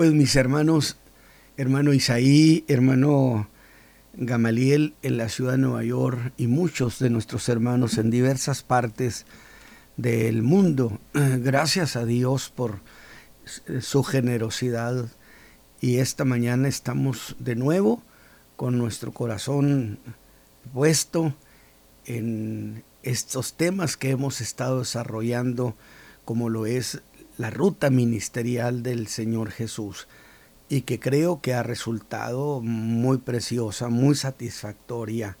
Pues mis hermanos, hermano Isaí, hermano Gamaliel en la ciudad de Nueva York y muchos de nuestros hermanos en diversas partes del mundo, gracias a Dios por su generosidad. Y esta mañana estamos de nuevo con nuestro corazón puesto en estos temas que hemos estado desarrollando, como lo es la ruta ministerial del Señor Jesús, y que creo que ha resultado muy preciosa, muy satisfactoria.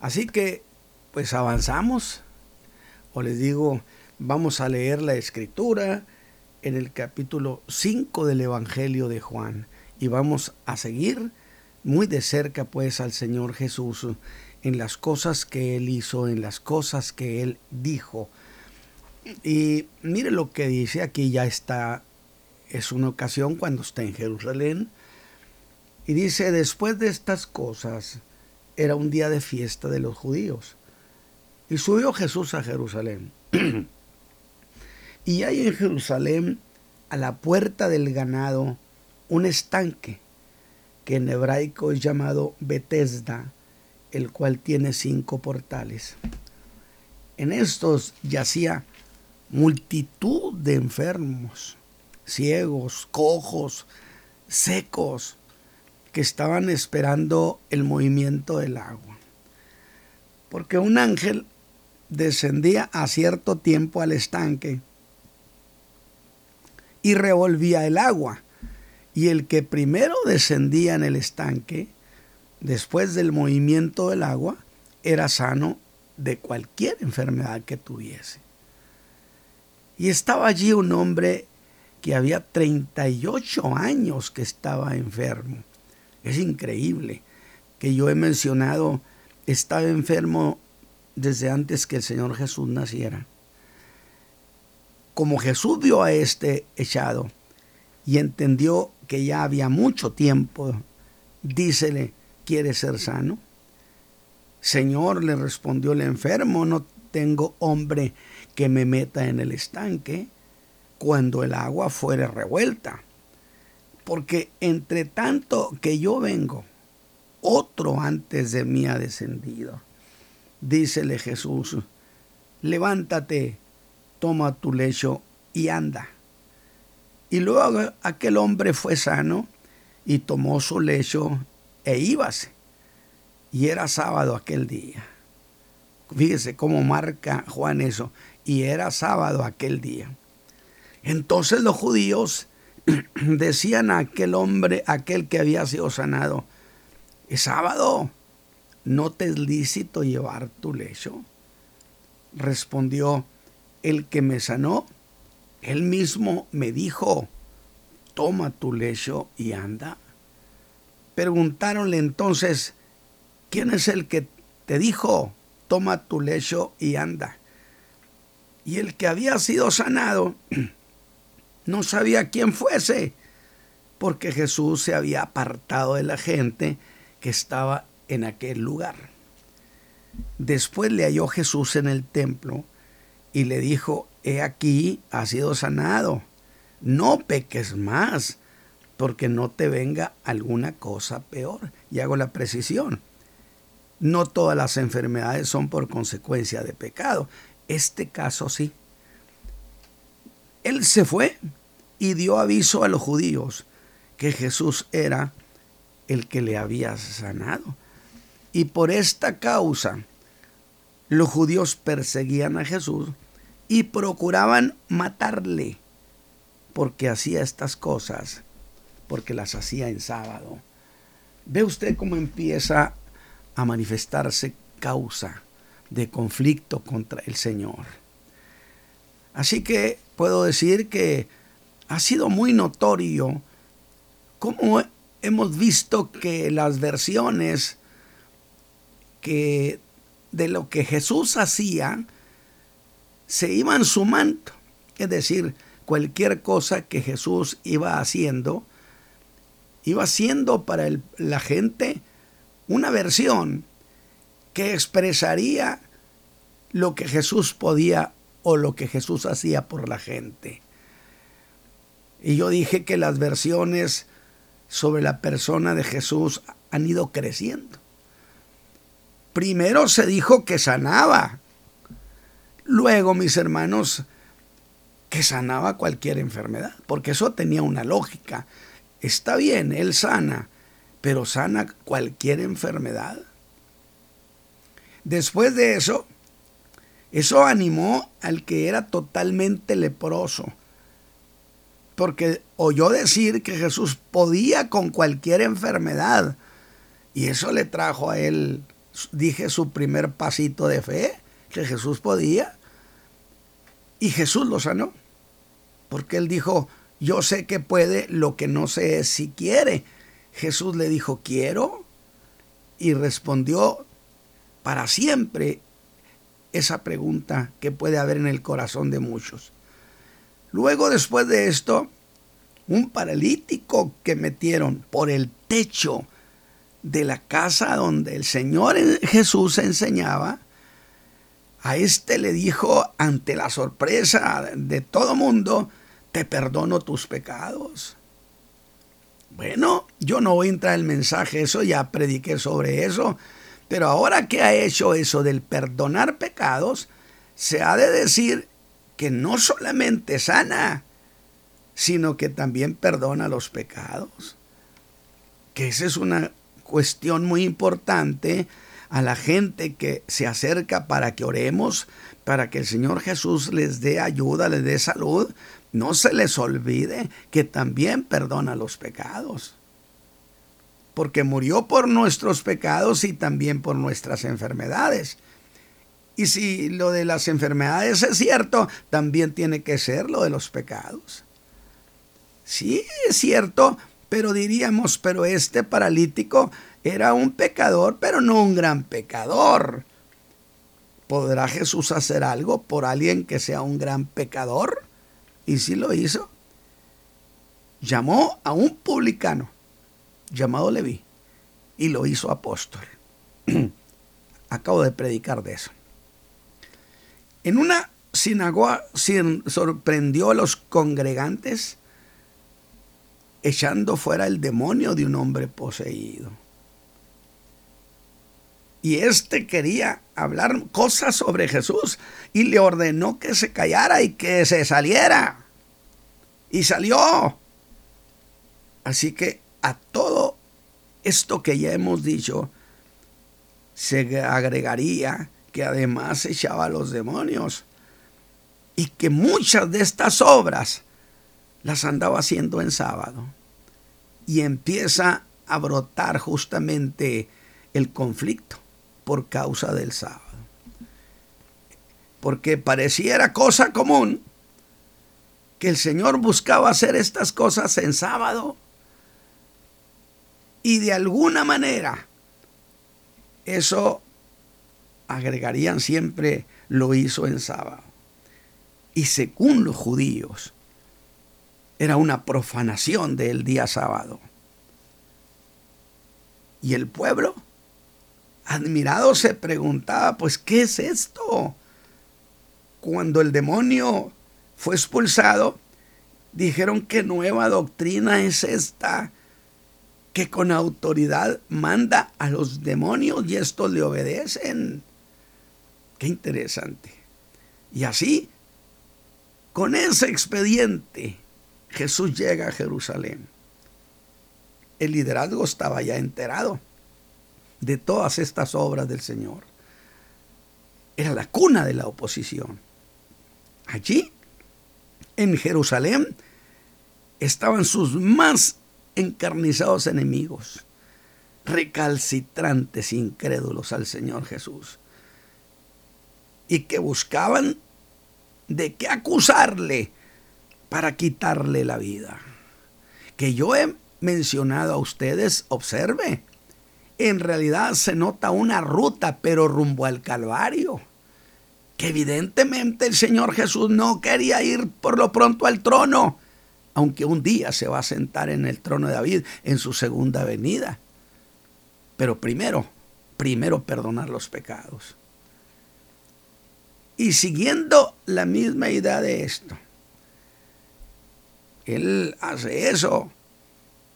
Así que, pues avanzamos, o les digo, vamos a leer la escritura en el capítulo 5 del Evangelio de Juan, y vamos a seguir muy de cerca pues al Señor Jesús en las cosas que Él hizo, en las cosas que Él dijo. Y mire lo que dice aquí, ya está, es una ocasión cuando está en Jerusalén. Y dice, después de estas cosas, era un día de fiesta de los judíos. Y subió Jesús a Jerusalén. y hay en Jerusalén, a la puerta del ganado, un estanque que en hebraico es llamado Betesda, el cual tiene cinco portales. En estos yacía multitud de enfermos, ciegos, cojos, secos, que estaban esperando el movimiento del agua. Porque un ángel descendía a cierto tiempo al estanque y revolvía el agua y el que primero descendía en el estanque, después del movimiento del agua, era sano de cualquier enfermedad que tuviese. Y estaba allí un hombre que había 38 años que estaba enfermo. Es increíble que yo he mencionado, estaba enfermo desde antes que el Señor Jesús naciera. Como Jesús vio a este echado y entendió que ya había mucho tiempo, dícele, ¿quiere ser sano? Señor, le respondió el enfermo, no tengo hombre que me meta en el estanque cuando el agua fuere revuelta. Porque entre tanto que yo vengo, otro antes de mí ha descendido. Dícele Jesús, levántate, toma tu lecho y anda. Y luego aquel hombre fue sano y tomó su lecho e íbase. Y era sábado aquel día. Fíjese cómo marca Juan eso. Y era sábado aquel día. Entonces los judíos decían a aquel hombre, aquel que había sido sanado, es sábado, ¿no te es lícito llevar tu lecho? Respondió, el que me sanó él mismo me dijo, toma tu lecho y anda. Preguntáronle entonces, ¿quién es el que te dijo, toma tu lecho y anda? Y el que había sido sanado no sabía quién fuese, porque Jesús se había apartado de la gente que estaba en aquel lugar. Después le halló Jesús en el templo y le dijo, he aquí, ha sido sanado. No peques más, porque no te venga alguna cosa peor. Y hago la precisión. No todas las enfermedades son por consecuencia de pecado. Este caso sí. Él se fue y dio aviso a los judíos que Jesús era el que le había sanado. Y por esta causa los judíos perseguían a Jesús y procuraban matarle porque hacía estas cosas, porque las hacía en sábado. Ve usted cómo empieza a manifestarse causa de conflicto contra el Señor. Así que puedo decir que ha sido muy notorio cómo hemos visto que las versiones que de lo que Jesús hacía se iban sumando. Es decir, cualquier cosa que Jesús iba haciendo, iba siendo para la gente una versión que expresaría lo que Jesús podía o lo que Jesús hacía por la gente. Y yo dije que las versiones sobre la persona de Jesús han ido creciendo. Primero se dijo que sanaba. Luego, mis hermanos, que sanaba cualquier enfermedad, porque eso tenía una lógica. Está bien, Él sana, pero sana cualquier enfermedad. Después de eso, eso animó al que era totalmente leproso, porque oyó decir que Jesús podía con cualquier enfermedad, y eso le trajo a él, dije, su primer pasito de fe, que Jesús podía, y Jesús lo sanó, porque él dijo, yo sé que puede, lo que no sé es si quiere. Jesús le dijo, quiero, y respondió para siempre esa pregunta que puede haber en el corazón de muchos. Luego, después de esto, un paralítico que metieron por el techo de la casa donde el Señor Jesús enseñaba, a este le dijo ante la sorpresa de todo mundo, te perdono tus pecados. Bueno, yo no voy a entrar en el mensaje, eso ya prediqué sobre eso, pero ahora que ha hecho eso del perdonar pecados, se ha de decir que no solamente sana, sino que también perdona los pecados. Que esa es una cuestión muy importante a la gente que se acerca para que oremos, para que el Señor Jesús les dé ayuda, les dé salud. No se les olvide que también perdona los pecados porque murió por nuestros pecados y también por nuestras enfermedades. Y si lo de las enfermedades es cierto, también tiene que ser lo de los pecados. Sí, es cierto, pero diríamos, pero este paralítico era un pecador, pero no un gran pecador. ¿Podrá Jesús hacer algo por alguien que sea un gran pecador? Y si lo hizo. Llamó a un publicano llamado Leví y lo hizo apóstol. Acabo de predicar de eso. En una sinagoga sorprendió a los congregantes echando fuera el demonio de un hombre poseído. Y éste quería hablar cosas sobre Jesús y le ordenó que se callara y que se saliera. Y salió. Así que a todo esto que ya hemos dicho, se agregaría que además echaba a los demonios y que muchas de estas obras las andaba haciendo en sábado. Y empieza a brotar justamente el conflicto por causa del sábado. Porque pareciera cosa común que el Señor buscaba hacer estas cosas en sábado y de alguna manera eso agregarían siempre lo hizo en sábado. Y según los judíos, era una profanación del día sábado. Y el pueblo, admirado, se preguntaba, pues, ¿qué es esto? Cuando el demonio fue expulsado, dijeron que nueva doctrina es esta que con autoridad manda a los demonios y estos le obedecen. Qué interesante. Y así, con ese expediente, Jesús llega a Jerusalén. El liderazgo estaba ya enterado de todas estas obras del Señor. Era la cuna de la oposición. Allí, en Jerusalén, estaban sus más encarnizados enemigos, recalcitrantes, incrédulos al Señor Jesús, y que buscaban de qué acusarle para quitarle la vida. Que yo he mencionado a ustedes, observe, en realidad se nota una ruta, pero rumbo al Calvario. Que evidentemente el Señor Jesús no quería ir por lo pronto al trono, aunque un día se va a sentar en el trono de David en su segunda venida. Pero primero, primero perdonar los pecados. Y siguiendo la misma idea de esto, Él hace eso.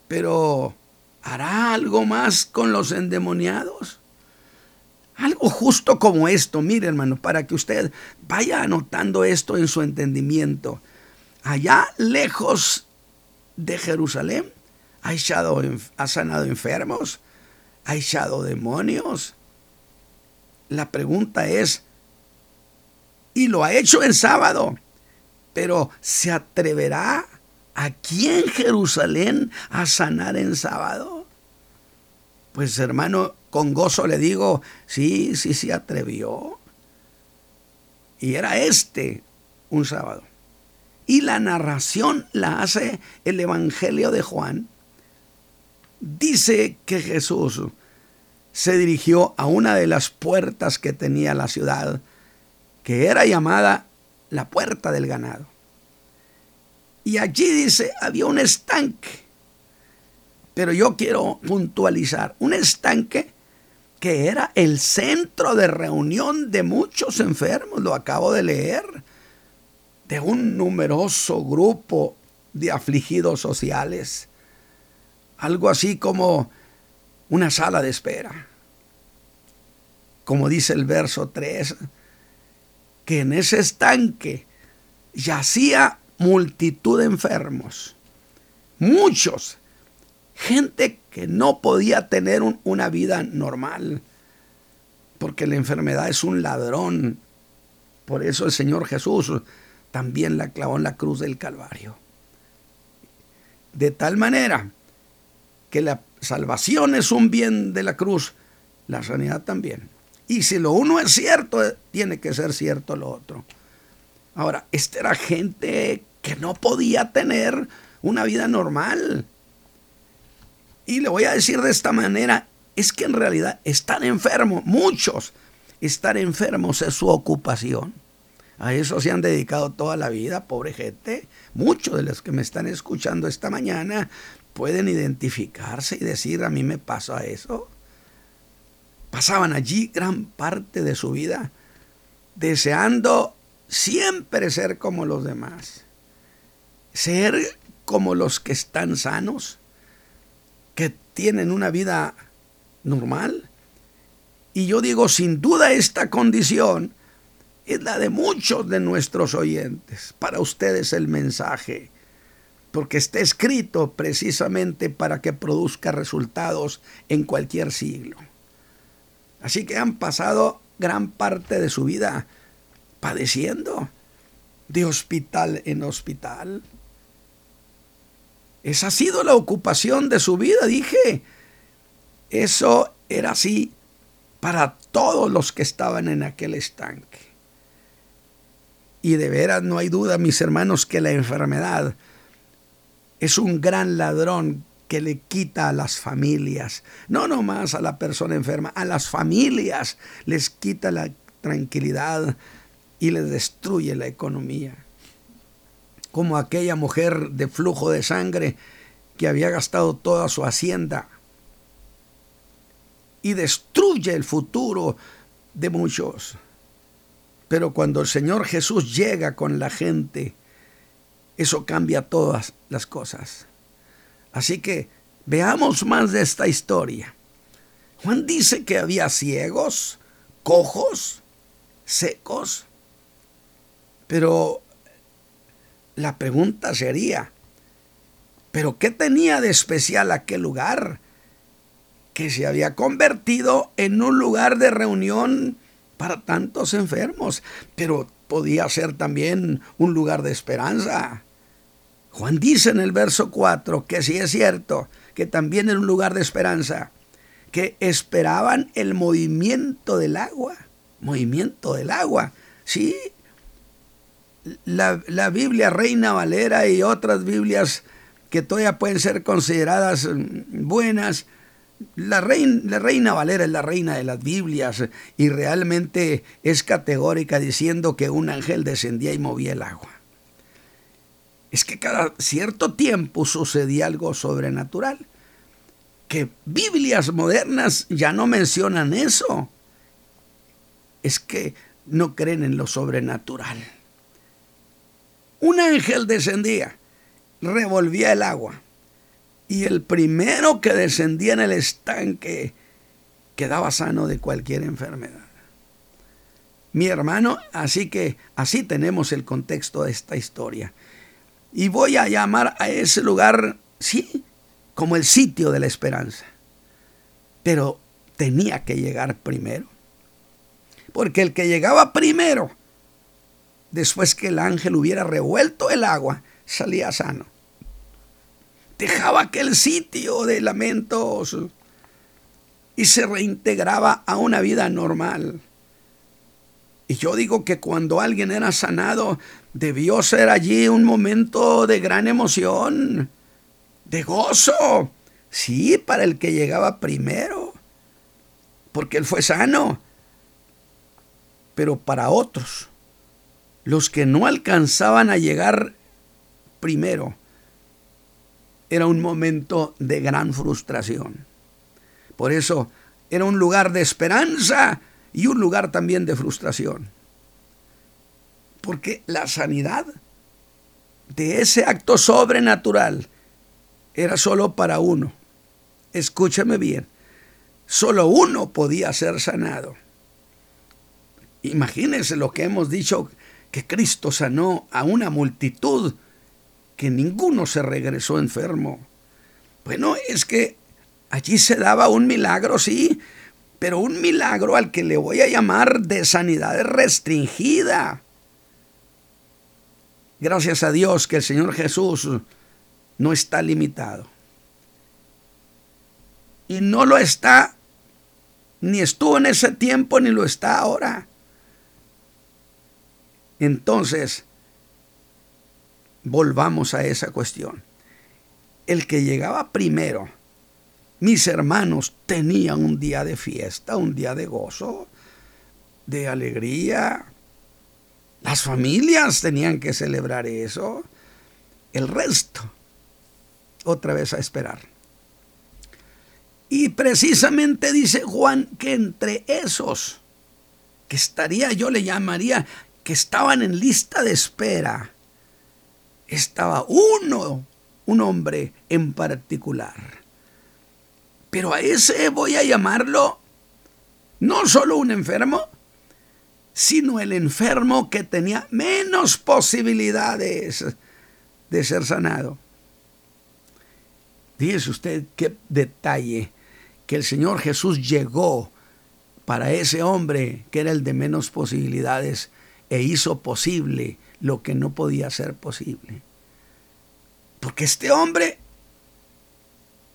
Pero ¿hará algo más con los endemoniados? Algo justo como esto, mire hermano, para que usted vaya anotando esto en su entendimiento. Allá lejos de Jerusalén, ha, echado, ha sanado enfermos, ha echado demonios. La pregunta es, y lo ha hecho el sábado, pero ¿se atreverá aquí en Jerusalén a sanar en sábado? Pues hermano, con gozo le digo, sí, sí, sí atrevió. Y era este un sábado. Y la narración la hace el Evangelio de Juan. Dice que Jesús se dirigió a una de las puertas que tenía la ciudad, que era llamada la puerta del ganado. Y allí dice, había un estanque. Pero yo quiero puntualizar, un estanque que era el centro de reunión de muchos enfermos, lo acabo de leer, de un numeroso grupo de afligidos sociales. Algo así como una sala de espera. Como dice el verso 3, que en ese estanque yacía multitud de enfermos, muchos, gente que no podía tener una vida normal, porque la enfermedad es un ladrón. Por eso el Señor Jesús también la clavó en la cruz del Calvario. De tal manera que la salvación es un bien de la cruz, la sanidad también. Y si lo uno es cierto, tiene que ser cierto lo otro. Ahora, esta era gente que no podía tener una vida normal. Y le voy a decir de esta manera, es que en realidad están enfermos, muchos, estar enfermos es su ocupación. A eso se han dedicado toda la vida, pobre gente. Muchos de los que me están escuchando esta mañana pueden identificarse y decir, a mí me pasó eso. Pasaban allí gran parte de su vida deseando siempre ser como los demás, ser como los que están sanos, que tienen una vida normal. Y yo digo, sin duda esta condición es la de muchos de nuestros oyentes. Para ustedes el mensaje, porque está escrito precisamente para que produzca resultados en cualquier siglo. Así que han pasado gran parte de su vida padeciendo de hospital en hospital. Esa ha sido la ocupación de su vida, dije. Eso era así para todos los que estaban en aquel estanque. Y de veras no hay duda, mis hermanos, que la enfermedad es un gran ladrón que le quita a las familias, no nomás a la persona enferma, a las familias les quita la tranquilidad, y le destruye la economía. Como aquella mujer de flujo de sangre que había gastado toda su hacienda y destruye el futuro de muchos. Pero cuando el Señor Jesús llega con la gente, eso cambia todas las cosas. Así que veamos más de esta historia. Juan dice que había ciegos, cojos, secos, pero la pregunta sería, ¿pero qué tenía de especial aquel lugar? Que se había convertido en un lugar de reunión para tantos enfermos, pero podía ser también un lugar de esperanza. Juan dice en el verso 4 que sí es cierto, que también era un lugar de esperanza, que esperaban el movimiento del agua, movimiento del agua. Sí, la, Biblia Reina Valera y otras Biblias que todavía pueden ser consideradas mm, buenas, la reina, Valera es la reina de las Biblias y realmente es categórica diciendo que un ángel descendía y movía el agua. Es que cada cierto tiempo sucedía algo sobrenatural. Que Biblias modernas ya no mencionan eso. Es que no creen en lo sobrenatural un ángel descendía revolvía el agua. Y el primero que descendía en el estanque quedaba sano de cualquier enfermedad. Mi hermano, así que así tenemos el contexto de esta historia. Y voy a llamar a ese lugar, sí, como el sitio de la esperanza. Pero tenía que llegar primero. Porque el que llegaba primero, después que el ángel hubiera revuelto el agua, salía sano. Dejaba aquel sitio de lamentos y se reintegraba a una vida normal. Y yo digo que cuando alguien era sanado, debió ser allí un momento de gran emoción, de gozo. Sí, para el que llegaba primero, porque él fue sano. Pero para otros, los que no alcanzaban a llegar primero, era un momento de gran frustración. Por eso era un lugar de esperanza y un lugar también de frustración. Porque la sanidad de ese acto sobrenatural era solo para uno. Escúchame bien, solo uno podía ser sanado. Imagínense lo que hemos dicho, que Cristo sanó a una multitud, que ninguno se regresó enfermo. Bueno, es que allí se daba un milagro, sí, pero un milagro al que le voy a llamar de sanidad restringida. Gracias a Dios que el Señor Jesús no está limitado. Y no lo está, ni estuvo en ese tiempo, ni lo está ahora. Entonces, volvamos a esa cuestión. El que llegaba primero, mis hermanos tenían un día de fiesta, un día de gozo, de alegría. Las familias tenían que celebrar eso. El resto, otra vez a esperar. Y precisamente dice Juan que entre esos, que estaría, yo le llamaría, que estaban en lista de espera, estaba uno, un hombre en particular pero a ese voy a llamarlo no solo un enfermo, sino el enfermo que tenía menos posibilidades de ser sanado. Fíjese usted qué detalle que el Señor Jesús llegó para ese hombre que era el de menos posibilidades e hizo posible lo que no podía ser posible. Porque este hombre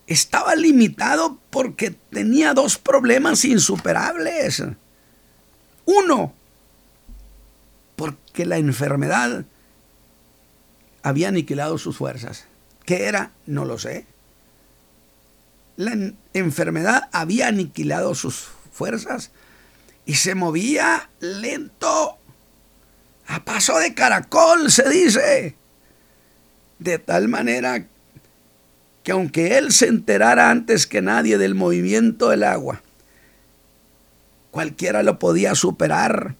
estaba limitado porque tenía dos problemas insuperables. Uno, porque la enfermedad había aniquilado sus fuerzas. ¿Qué era? No lo sé. La enfermedad había aniquilado sus fuerzas y se movía lento, a paso de caracol, se dice. De tal manera que aunque él se enterara antes que nadie del movimiento del agua, cualquiera lo podía superar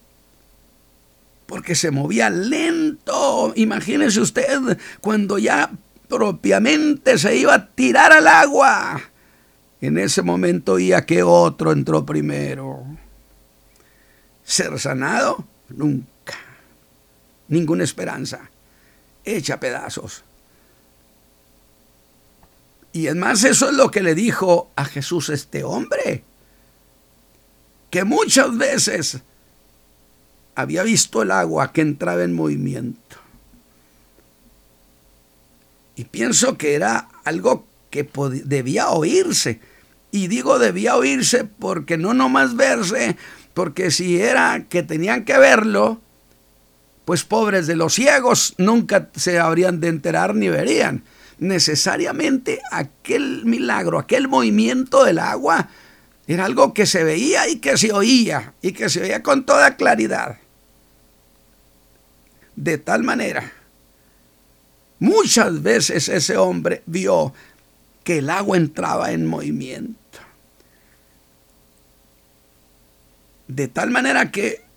porque se movía lento. Imagínese usted cuando ya propiamente se iba a tirar al agua. En ese momento oía que otro entró primero. Ser sanado, nunca. Ninguna esperanza. Hecha pedazos. Y es más, eso es lo que le dijo a Jesús este hombre, que muchas veces había visto el agua que entraba en movimiento. Y pienso que era algo que debía oírse. Y digo debía oírse porque no nomás verse, porque si era que tenían que verlo, pues pobres de los ciegos nunca se habrían de enterar ni verían necesariamente aquel milagro, aquel movimiento del agua, era algo que se veía y que se oía, y que se oía con toda claridad. De tal manera, muchas veces ese hombre vio que el agua entraba en movimiento. De tal manera que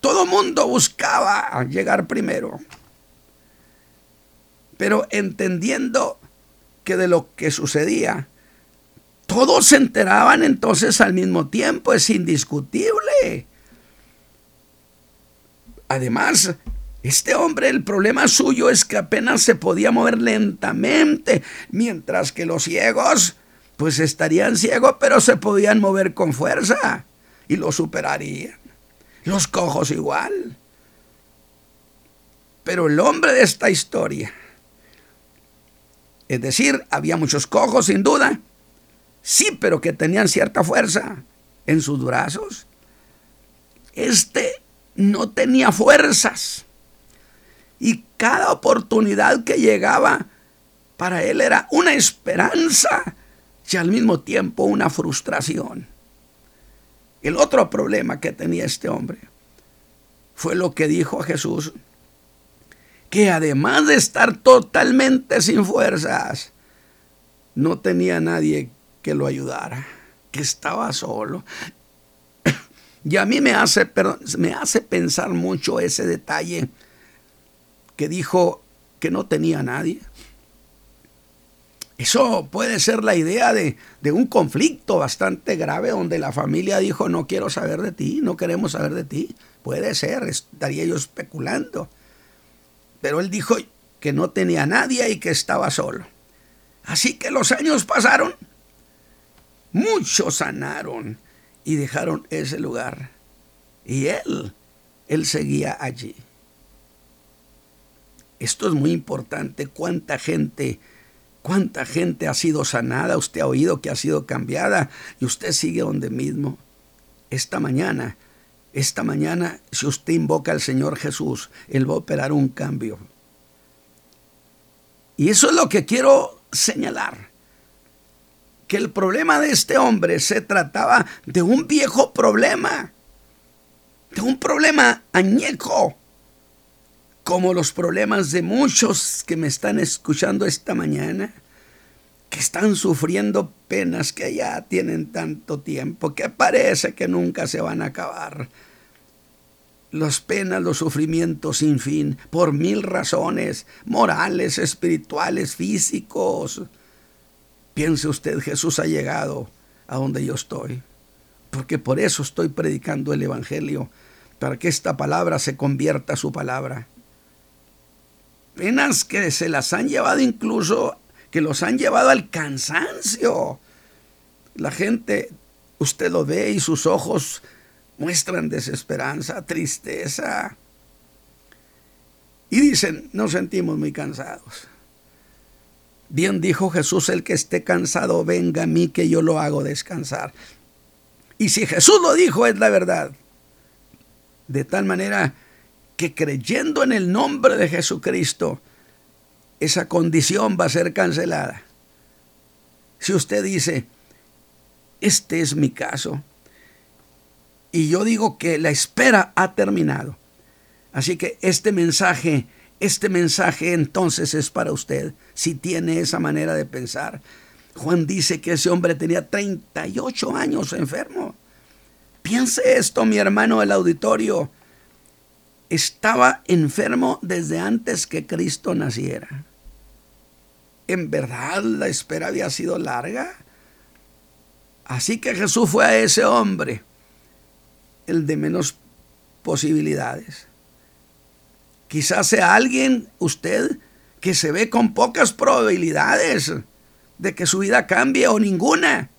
todo mundo buscaba llegar primero. Pero entendiendo que de lo que sucedía, todos se enteraban entonces al mismo tiempo, es indiscutible. Además, este hombre, el problema suyo es que apenas se podía mover lentamente, mientras que los ciegos, pues estarían ciegos, pero se podían mover con fuerza y lo superarían. Los cojos igual. Pero el hombre de esta historia, es decir, había muchos cojos sin duda, sí, pero que tenían cierta fuerza en sus brazos. Este no tenía fuerzas. Y cada oportunidad que llegaba para él era una esperanza y al mismo tiempo una frustración. El otro problema que tenía este hombre fue lo que dijo a Jesús, que además de estar totalmente sin fuerzas, no tenía nadie que lo ayudara, que estaba solo. Y a mí me hace, me hace pensar mucho ese detalle que dijo que no tenía nadie. Eso puede ser la idea de, de, un conflicto bastante grave donde la familia dijo no quiero saber de ti, no queremos saber de ti. Puede ser, estaría yo especulando. Pero él dijo que no tenía nadie y que estaba solo. Así que los años pasaron, muchos sanaron y dejaron ese lugar. Y él, él seguía allí. Esto es muy importante. ¿Cuánta gente, cuánta gente ha sido sanada? Usted ha oído que ha sido cambiada y usted sigue donde mismo. Esta mañana, esta mañana, si usted invoca al Señor Jesús, Él va a operar un cambio. Y eso es lo que quiero señalar. Que el problema de este hombre se trataba de un viejo problema. De un problema añejo como los problemas de muchos que me están escuchando esta mañana, que están sufriendo penas que ya tienen tanto tiempo, que parece que nunca se van a acabar. Las penas, los sufrimientos sin fin, por mil razones, morales, espirituales, físicos. Piense usted, Jesús ha llegado a donde yo estoy, porque por eso estoy predicando el Evangelio, para que esta palabra se convierta a su palabra penas que se las han llevado incluso, que los han llevado al cansancio. La gente, usted lo ve y sus ojos muestran desesperanza, tristeza. Y dicen, nos sentimos muy cansados. Bien dijo Jesús, el que esté cansado, venga a mí que yo lo hago descansar. Y si Jesús lo dijo, es la verdad. De tal manera que creyendo en el nombre de Jesucristo, esa condición va a ser cancelada. Si usted dice, este es mi caso, y yo digo que la espera ha terminado, así que este mensaje, este mensaje entonces es para usted, si tiene esa manera de pensar. Juan dice que ese hombre tenía 38 años enfermo. Piense esto, mi hermano del auditorio estaba enfermo desde antes que Cristo naciera. ¿En verdad la espera había sido larga? Así que Jesús fue a ese hombre, el de menos posibilidades. Quizás sea alguien, usted, que se ve con pocas probabilidades de que su vida cambie o ninguna.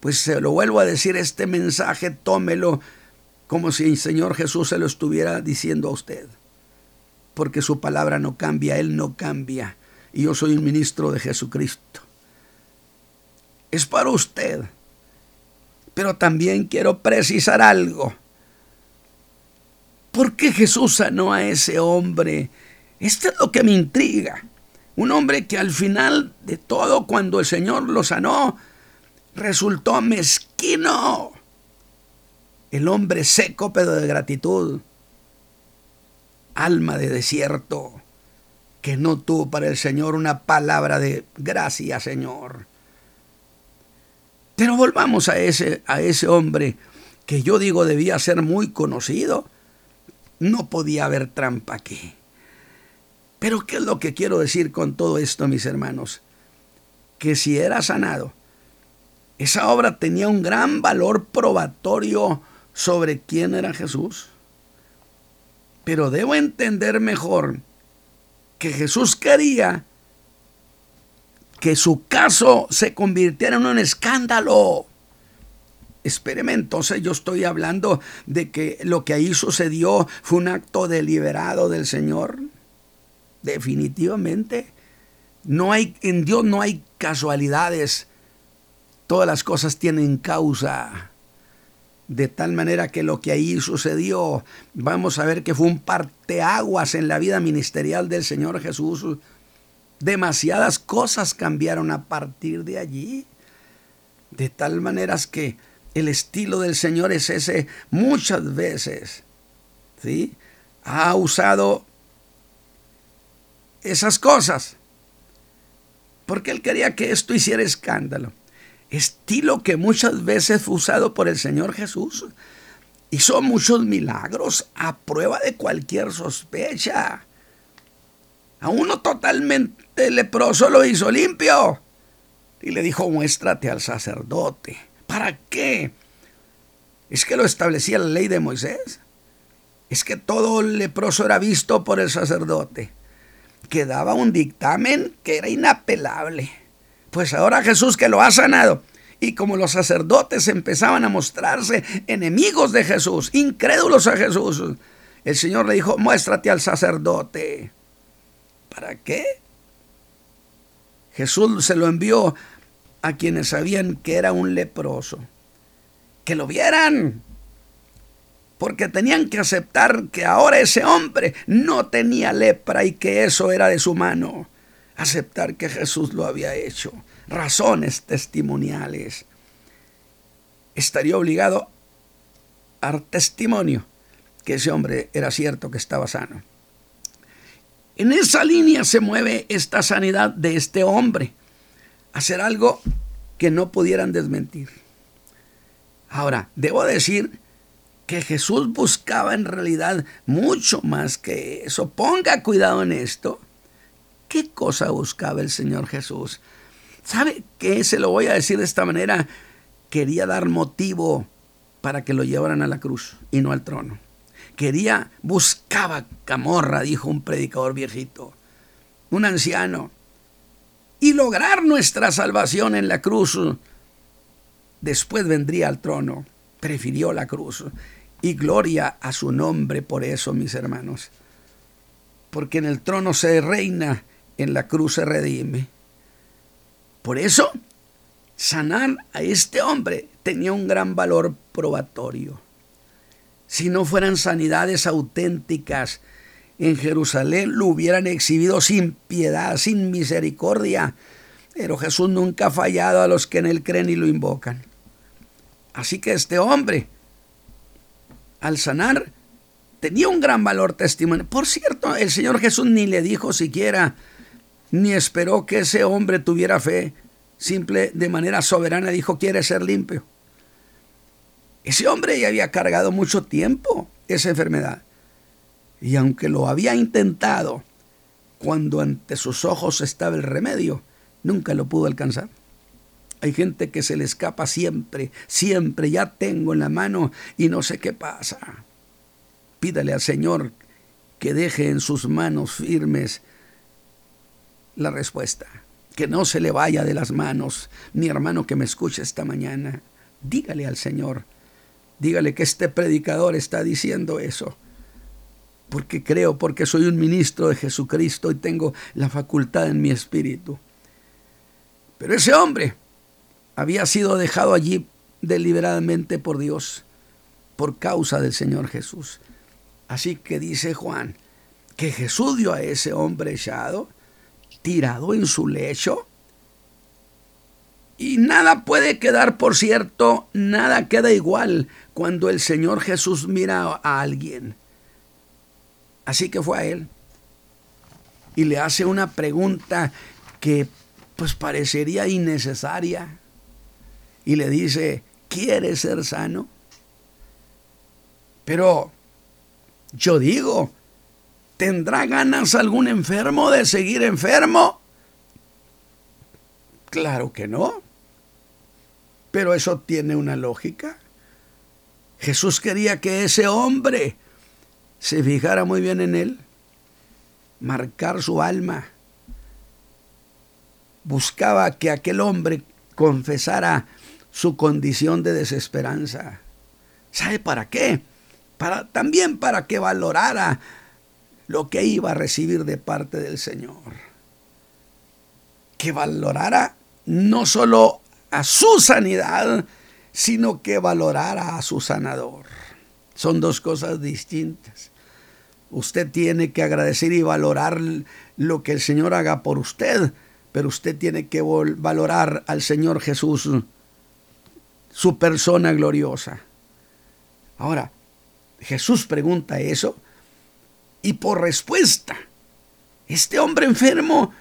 Pues se lo vuelvo a decir, este mensaje tómelo como si el Señor Jesús se lo estuviera diciendo a usted. Porque su palabra no cambia, Él no cambia. Y yo soy un ministro de Jesucristo. Es para usted. Pero también quiero precisar algo. ¿Por qué Jesús sanó a ese hombre? Esto es lo que me intriga. Un hombre que al final de todo, cuando el Señor lo sanó, resultó mezquino el hombre seco pero de gratitud, alma de desierto, que no tuvo para el Señor una palabra de gracia, Señor. Pero volvamos a ese, a ese hombre que yo digo debía ser muy conocido. No podía haber trampa aquí. Pero ¿qué es lo que quiero decir con todo esto, mis hermanos? Que si era sanado, esa obra tenía un gran valor probatorio sobre quién era Jesús. Pero debo entender mejor que Jesús quería que su caso se convirtiera en un escándalo. Espéreme, entonces yo estoy hablando de que lo que ahí sucedió fue un acto deliberado del Señor. Definitivamente. No hay, en Dios no hay casualidades. Todas las cosas tienen causa. De tal manera que lo que ahí sucedió, vamos a ver que fue un parteaguas en la vida ministerial del Señor Jesús. Demasiadas cosas cambiaron a partir de allí. De tal manera que el estilo del Señor es ese muchas veces. ¿sí? Ha usado esas cosas. Porque Él quería que esto hiciera escándalo. Estilo que muchas veces fue usado por el Señor Jesús. Hizo muchos milagros a prueba de cualquier sospecha. A uno totalmente leproso lo hizo limpio. Y le dijo, muéstrate al sacerdote. ¿Para qué? ¿Es que lo establecía la ley de Moisés? ¿Es que todo leproso era visto por el sacerdote? Que daba un dictamen que era inapelable. Pues ahora Jesús que lo ha sanado. Y como los sacerdotes empezaban a mostrarse enemigos de Jesús, incrédulos a Jesús, el Señor le dijo, muéstrate al sacerdote. ¿Para qué? Jesús se lo envió a quienes sabían que era un leproso. Que lo vieran. Porque tenían que aceptar que ahora ese hombre no tenía lepra y que eso era de su mano. Aceptar que Jesús lo había hecho. Razones testimoniales. Estaría obligado a dar testimonio que ese hombre era cierto que estaba sano. En esa línea se mueve esta sanidad de este hombre hacer algo que no pudieran desmentir. Ahora, debo decir que Jesús buscaba en realidad mucho más que eso. Ponga cuidado en esto. ¿Qué cosa buscaba el Señor Jesús? ¿Sabe qué? Se lo voy a decir de esta manera. Quería dar motivo para que lo llevaran a la cruz y no al trono. Quería, buscaba camorra, dijo un predicador viejito, un anciano y lograr nuestra salvación en la cruz. Después vendría al trono. Prefirió la cruz. Y gloria a su nombre por eso, mis hermanos. Porque en el trono se reina, en la cruz se redime. Por eso, sanar a este hombre tenía un gran valor probatorio. Si no fueran sanidades auténticas, en Jerusalén lo hubieran exhibido sin piedad, sin misericordia. Pero Jesús nunca ha fallado a los que en él creen y lo invocan. Así que este hombre, al sanar, tenía un gran valor testimonio. Por cierto, el Señor Jesús ni le dijo siquiera, ni esperó que ese hombre tuviera fe. Simple, de manera soberana, dijo, quiere ser limpio. Ese hombre ya había cargado mucho tiempo esa enfermedad. Y aunque lo había intentado, cuando ante sus ojos estaba el remedio, nunca lo pudo alcanzar. Hay gente que se le escapa siempre, siempre, ya tengo en la mano y no sé qué pasa. Pídale al Señor que deje en sus manos firmes la respuesta, que no se le vaya de las manos, mi hermano que me escucha esta mañana. Dígale al Señor, dígale que este predicador está diciendo eso porque creo, porque soy un ministro de Jesucristo y tengo la facultad en mi espíritu. Pero ese hombre había sido dejado allí deliberadamente por Dios, por causa del Señor Jesús. Así que dice Juan, que Jesús dio a ese hombre echado, tirado en su lecho, y nada puede quedar, por cierto, nada queda igual cuando el Señor Jesús mira a alguien. Así que fue a él y le hace una pregunta que pues parecería innecesaria y le dice, ¿quieres ser sano? Pero yo digo ¿Tendrá ganas algún enfermo de seguir enfermo? Claro que no. Pero eso tiene una lógica. Jesús quería que ese hombre se fijara muy bien en él, marcar su alma. Buscaba que aquel hombre confesara su condición de desesperanza. ¿Sabe para qué? Para, también para que valorara lo que iba a recibir de parte del Señor. Que valorara no solo a su sanidad, sino que valorara a su sanador. Son dos cosas distintas. Usted tiene que agradecer y valorar lo que el Señor haga por usted, pero usted tiene que valorar al Señor Jesús, su persona gloriosa. Ahora, Jesús pregunta eso y por respuesta, este hombre enfermo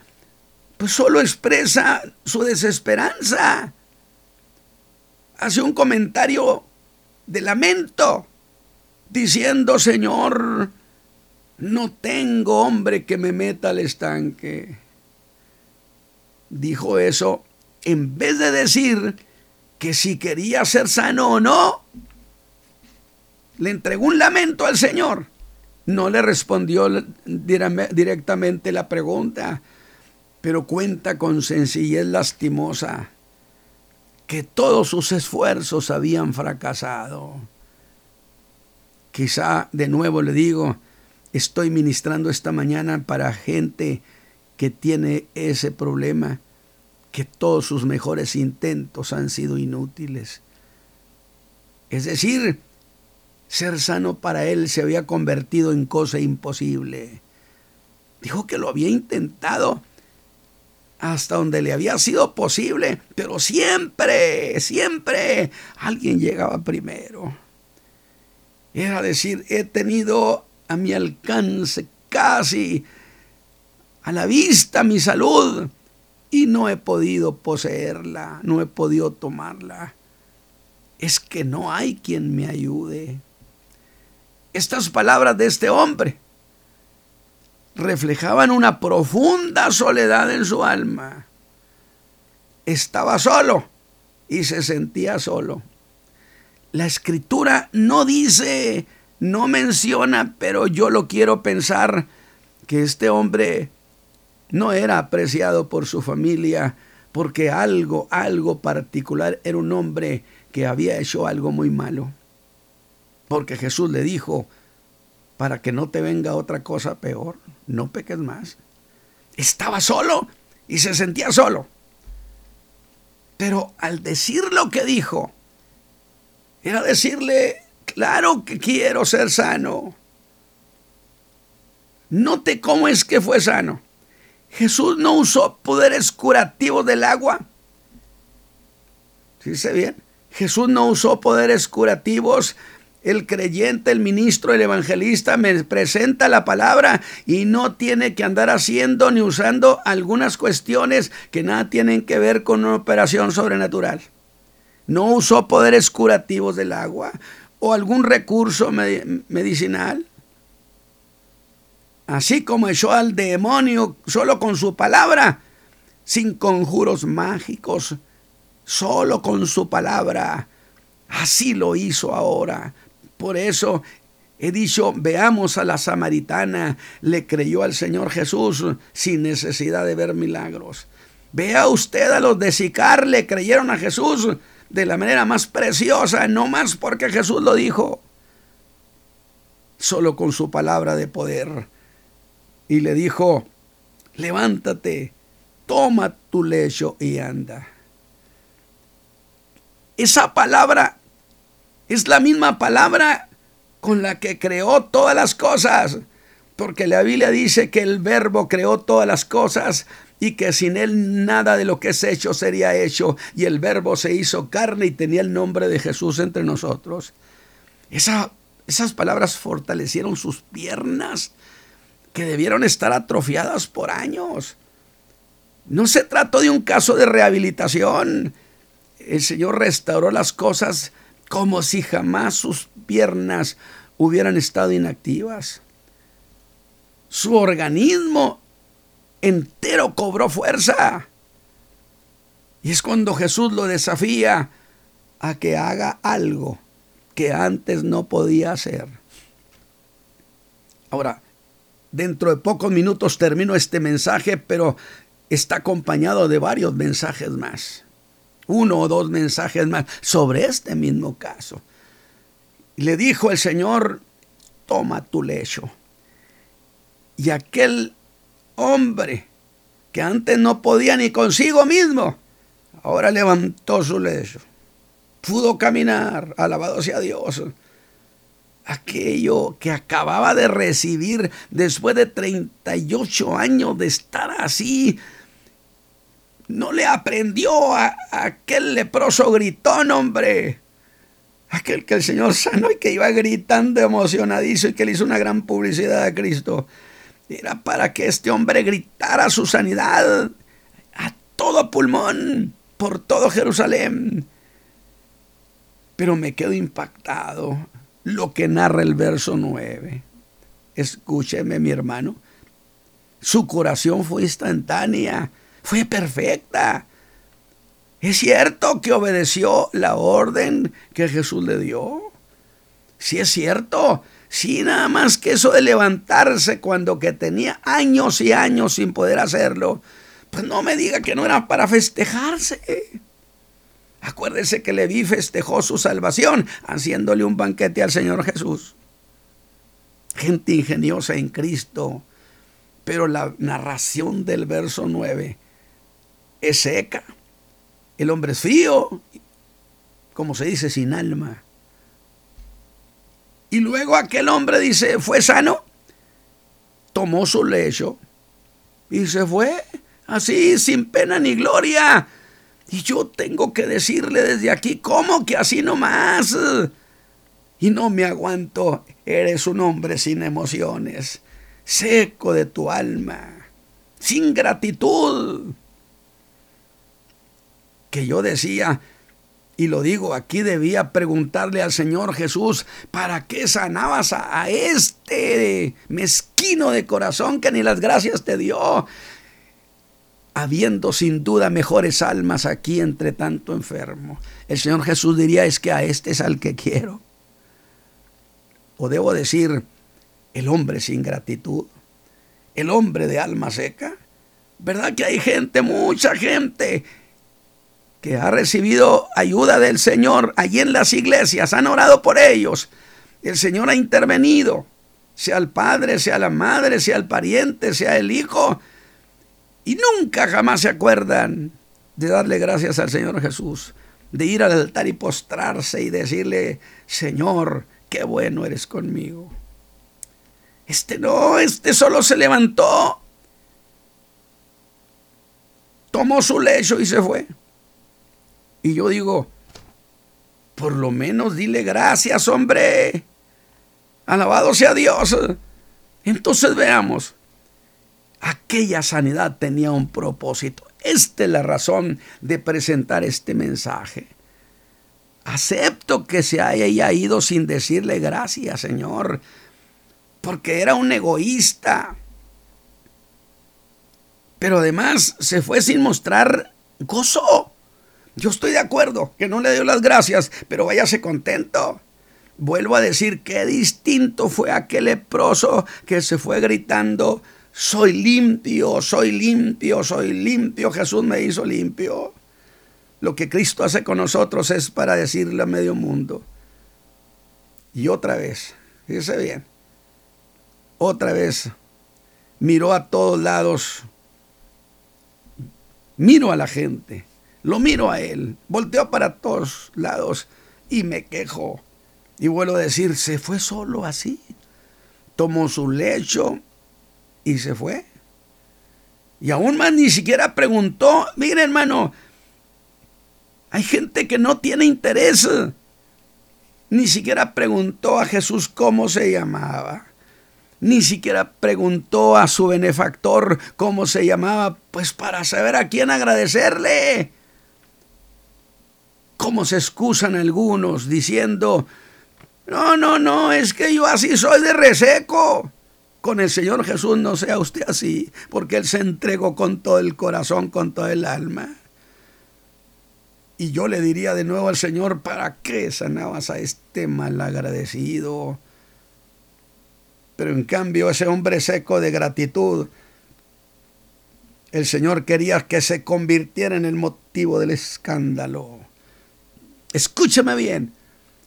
pues solo expresa su desesperanza. Hace un comentario de lamento, diciendo, Señor, no tengo hombre que me meta al estanque. Dijo eso en vez de decir que si quería ser sano o no. Le entregó un lamento al Señor. No le respondió directamente la pregunta, pero cuenta con sencillez lastimosa que todos sus esfuerzos habían fracasado. Quizá de nuevo le digo, estoy ministrando esta mañana para gente que tiene ese problema, que todos sus mejores intentos han sido inútiles. Es decir, ser sano para él se había convertido en cosa imposible. Dijo que lo había intentado hasta donde le había sido posible, pero siempre, siempre alguien llegaba primero. Era decir, he tenido a mi alcance, casi a la vista mi salud, y no he podido poseerla, no he podido tomarla. Es que no hay quien me ayude. Estas palabras de este hombre reflejaban una profunda soledad en su alma. Estaba solo y se sentía solo. La escritura no dice no menciona, pero yo lo quiero pensar, que este hombre no era apreciado por su familia, porque algo, algo particular, era un hombre que había hecho algo muy malo. Porque Jesús le dijo, para que no te venga otra cosa peor, no peques más. Estaba solo y se sentía solo. Pero al decir lo que dijo, era decirle Claro que quiero ser sano. Note cómo es que fue sano. Jesús no usó poderes curativos del agua. ¿Sí bien? Jesús no usó poderes curativos. El creyente, el ministro, el evangelista me presenta la palabra y no tiene que andar haciendo ni usando algunas cuestiones que nada tienen que ver con una operación sobrenatural. No usó poderes curativos del agua o algún recurso medicinal. Así como echó al demonio solo con su palabra, sin conjuros mágicos, solo con su palabra. Así lo hizo ahora. Por eso he dicho, veamos a la samaritana, le creyó al Señor Jesús sin necesidad de ver milagros. Vea usted a los de Sicar, le creyeron a Jesús de la manera más preciosa, no más porque Jesús lo dijo, solo con su palabra de poder. Y le dijo, levántate, toma tu lecho y anda. Esa palabra es la misma palabra con la que creó todas las cosas, porque la Biblia dice que el verbo creó todas las cosas y que sin él nada de lo que es hecho sería hecho. Y el verbo se hizo carne y tenía el nombre de Jesús entre nosotros. esas palabras fortalecieron sus piernas que debieron estar atrofiadas por años. No se trató de un caso de rehabilitación. El Señor restauró las cosas como si jamás sus piernas hubieran estado inactivas. Su organismo entero cobró fuerza. Y es cuando Jesús lo desafía a que haga algo que antes no podía hacer. Ahora, dentro de pocos minutos termino este mensaje, pero está acompañado de varios mensajes más. Uno o dos mensajes más sobre este mismo caso. Le dijo el Señor, toma tu lecho. Y aquel hombre que antes no podía ni consigo mismo, ahora levantó su lecho. Pudo caminar, alabado sea Dios. Aquello que acababa de recibir después de 38 años de estar así, no le aprendió a, aquel leproso gritón, hombre. Aquel que el Señor sanó y que iba gritando emocionadizo y que le hizo una gran publicidad a Cristo. Era para que este hombre gritara su sanidad a todo pulmón, por todo Jerusalén. Pero me quedo impactado lo que narra el verso 9. Escúcheme, mi hermano. Su curación fue instantánea, fue perfecta. Es cierto que obedeció la orden que Jesús le dio. Sí es cierto. Sí, nada más que eso de levantarse cuando que tenía años y años sin poder hacerlo. Pues no me diga que no era para festejarse. Acuérdese que Leví festejó su salvación haciéndole un banquete al Señor Jesús. Gente ingeniosa en Cristo. Pero la narración del verso 9 es seca el hombre es frío, como se dice, sin alma. Y luego aquel hombre dice, fue sano, tomó su lecho y se fue así, sin pena ni gloria. Y yo tengo que decirle desde aquí, ¿cómo que así nomás? Y no me aguanto, eres un hombre sin emociones, seco de tu alma, sin gratitud que yo decía, y lo digo, aquí debía preguntarle al Señor Jesús, ¿para qué sanabas a, este mezquino de corazón que ni las gracias te dio? Habiendo sin duda mejores almas aquí entre tanto enfermo. El Señor Jesús diría, es que a este es al que quiero. O debo decir, el hombre sin gratitud, el hombre de alma seca. ¿Verdad que hay gente, mucha gente que ha recibido ayuda del Señor allí en las iglesias, han orado por ellos. El Señor ha intervenido, sea el padre, sea la madre, sea el pariente, sea el hijo, y nunca jamás se acuerdan de darle gracias al Señor Jesús, de ir al altar y postrarse y decirle, Señor, qué bueno eres conmigo. Este no, este solo se levantó, tomó su lecho y se fue. Y yo digo, por lo menos dile gracias, hombre. Alabado sea Dios. Entonces veamos, aquella sanidad tenía un propósito. Esta es la razón de presentar este mensaje. Acepto que se haya ido sin decirle gracias, Señor, porque era un egoísta. Pero además se fue sin mostrar gozo. Yo estoy de acuerdo que no le dio las gracias, pero váyase contento. Vuelvo a decir qué distinto fue aquel leproso que se fue gritando, soy limpio, soy limpio, soy limpio, Jesús me hizo limpio. Lo que Cristo hace con nosotros es para decirle a medio mundo. Y otra vez, fíjese bien, otra vez miró a todos lados, miro a la gente lo miro a él, volteo para todos lados y me quejo. Y vuelvo a decir, se fue solo así. Tomó su lecho y se fue. Y aún más ni siquiera preguntó, mire hermano, hay gente que no tiene interés. Ni siquiera preguntó a Jesús cómo se llamaba. Ni siquiera preguntó a su benefactor cómo se llamaba, pues para saber a quién agradecerle. ¿Cómo se excusan algunos diciendo, no, no, no, es que yo así soy de reseco. Con el Señor Jesús no sea usted así, porque Él se entregó con todo el corazón, con todo el alma. Y yo le diría de nuevo al Señor, ¿para qué sanabas a este malagradecido? Pero en cambio ese hombre seco de gratitud, el Señor quería que se convirtiera en el motivo del escándalo. Escúcheme bien,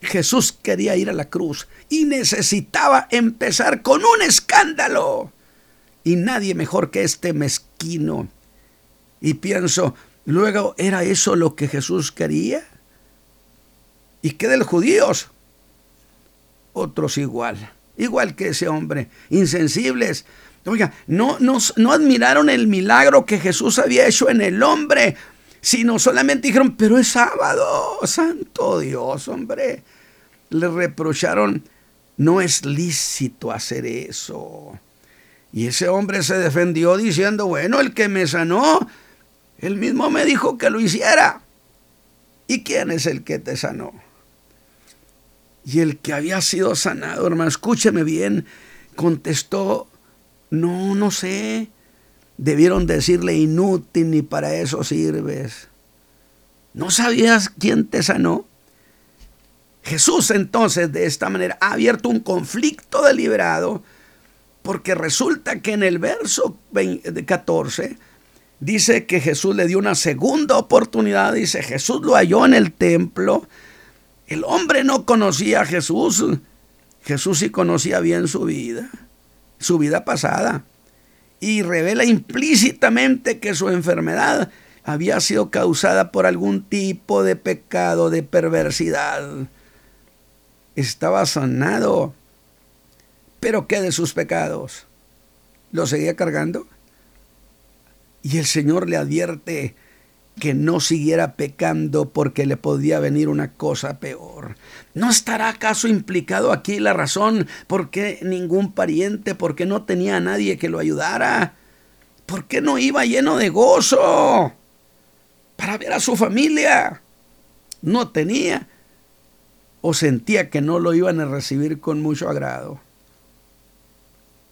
Jesús quería ir a la cruz y necesitaba empezar con un escándalo. Y nadie mejor que este mezquino. Y pienso, luego, ¿era eso lo que Jesús quería? ¿Y qué de los judíos? Otros igual, igual que ese hombre, insensibles, Oiga, no, no, no admiraron el milagro que Jesús había hecho en el hombre, sino solamente dijeron, pero es sábado, santo Dios, hombre. Le reprocharon, no es lícito hacer eso. Y ese hombre se defendió diciendo, bueno, el que me sanó, él mismo me dijo que lo hiciera. ¿Y quién es el que te sanó? Y el que había sido sanado, hermano, escúcheme bien, contestó, no, no sé. Debieron decirle inútil, ni para eso sirves. ¿No sabías quién te sanó? Jesús entonces de esta manera ha abierto un conflicto deliberado porque resulta que en el verso 14 dice que Jesús le dio una segunda oportunidad, dice Jesús lo halló en el templo, el hombre no conocía a Jesús, Jesús sí conocía bien su vida su vida pasada y revela implícitamente que su enfermedad había sido causada por algún tipo de pecado, de perversidad. Estaba sanado. Pero ¿qué de sus pecados? ¿Lo seguía cargando? Y el Señor le advierte, que no siguiera pecando porque le podía venir una cosa peor. ¿No estará acaso implicado aquí la razón por qué ningún pariente, por qué no tenía a nadie que lo ayudara? ¿Por qué no iba lleno de gozo para ver a su familia? No tenía o sentía que no lo iban a recibir con mucho agrado.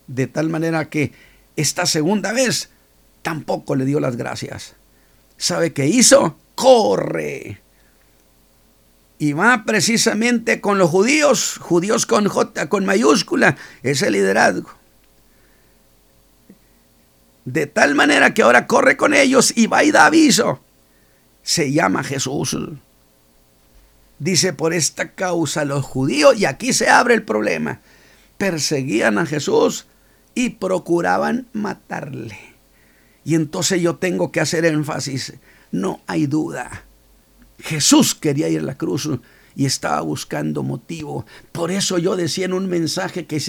De tal manera que esta segunda vez tampoco le dio las gracias. ¿sabe qué hizo? Corre. Y va precisamente con los judíos, judíos con J, con mayúscula, ese liderazgo. De tal manera que ahora corre con ellos y va y da aviso. Se llama Jesús. Dice, por esta causa los judíos, y aquí se abre el problema, perseguían a Jesús y procuraban matarle. Y entonces yo tengo que hacer énfasis. No hay duda. Jesús quería ir a la cruz y estaba buscando motivo. Por eso yo decía en un mensaje que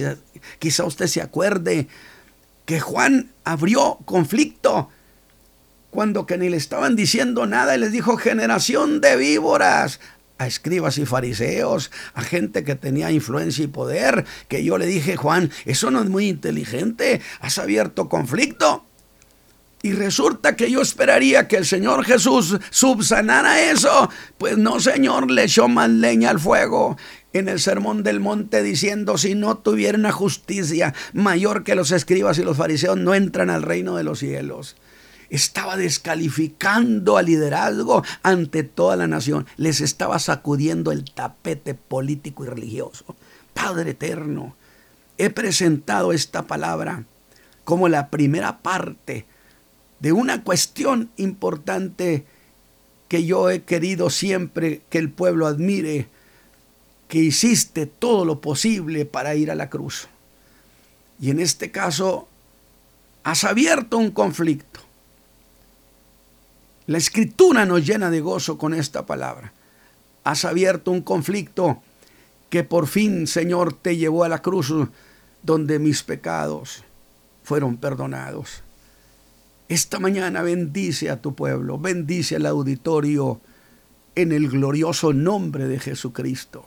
quizá usted se acuerde que Juan abrió conflicto cuando que ni le estaban diciendo nada y les dijo generación de víboras a escribas y fariseos, a gente que tenía influencia y poder, que yo le dije, Juan, eso no es muy inteligente, has abierto conflicto. Y resulta que yo esperaría que el Señor Jesús subsanara eso. Pues no, Señor, le echó más leña al fuego en el sermón del monte diciendo, si no tuviera una justicia mayor que los escribas y los fariseos, no entran al reino de los cielos. Estaba descalificando al liderazgo ante toda la nación. Les estaba sacudiendo el tapete político y religioso. Padre eterno, he presentado esta palabra como la primera parte de una cuestión importante que yo he querido siempre que el pueblo admire, que hiciste todo lo posible para ir a la cruz. Y en este caso, has abierto un conflicto. La escritura nos llena de gozo con esta palabra. Has abierto un conflicto que por fin, Señor, te llevó a la cruz donde mis pecados fueron perdonados. Esta mañana bendice a tu pueblo, bendice al auditorio en el glorioso nombre de Jesucristo.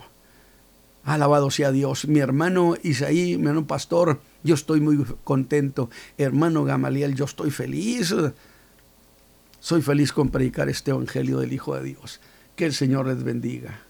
Alabado sea Dios. Mi hermano Isaí, mi hermano pastor, yo estoy muy contento. Hermano Gamaliel, yo estoy feliz. Soy feliz con predicar este evangelio del Hijo de Dios. Que el Señor les bendiga.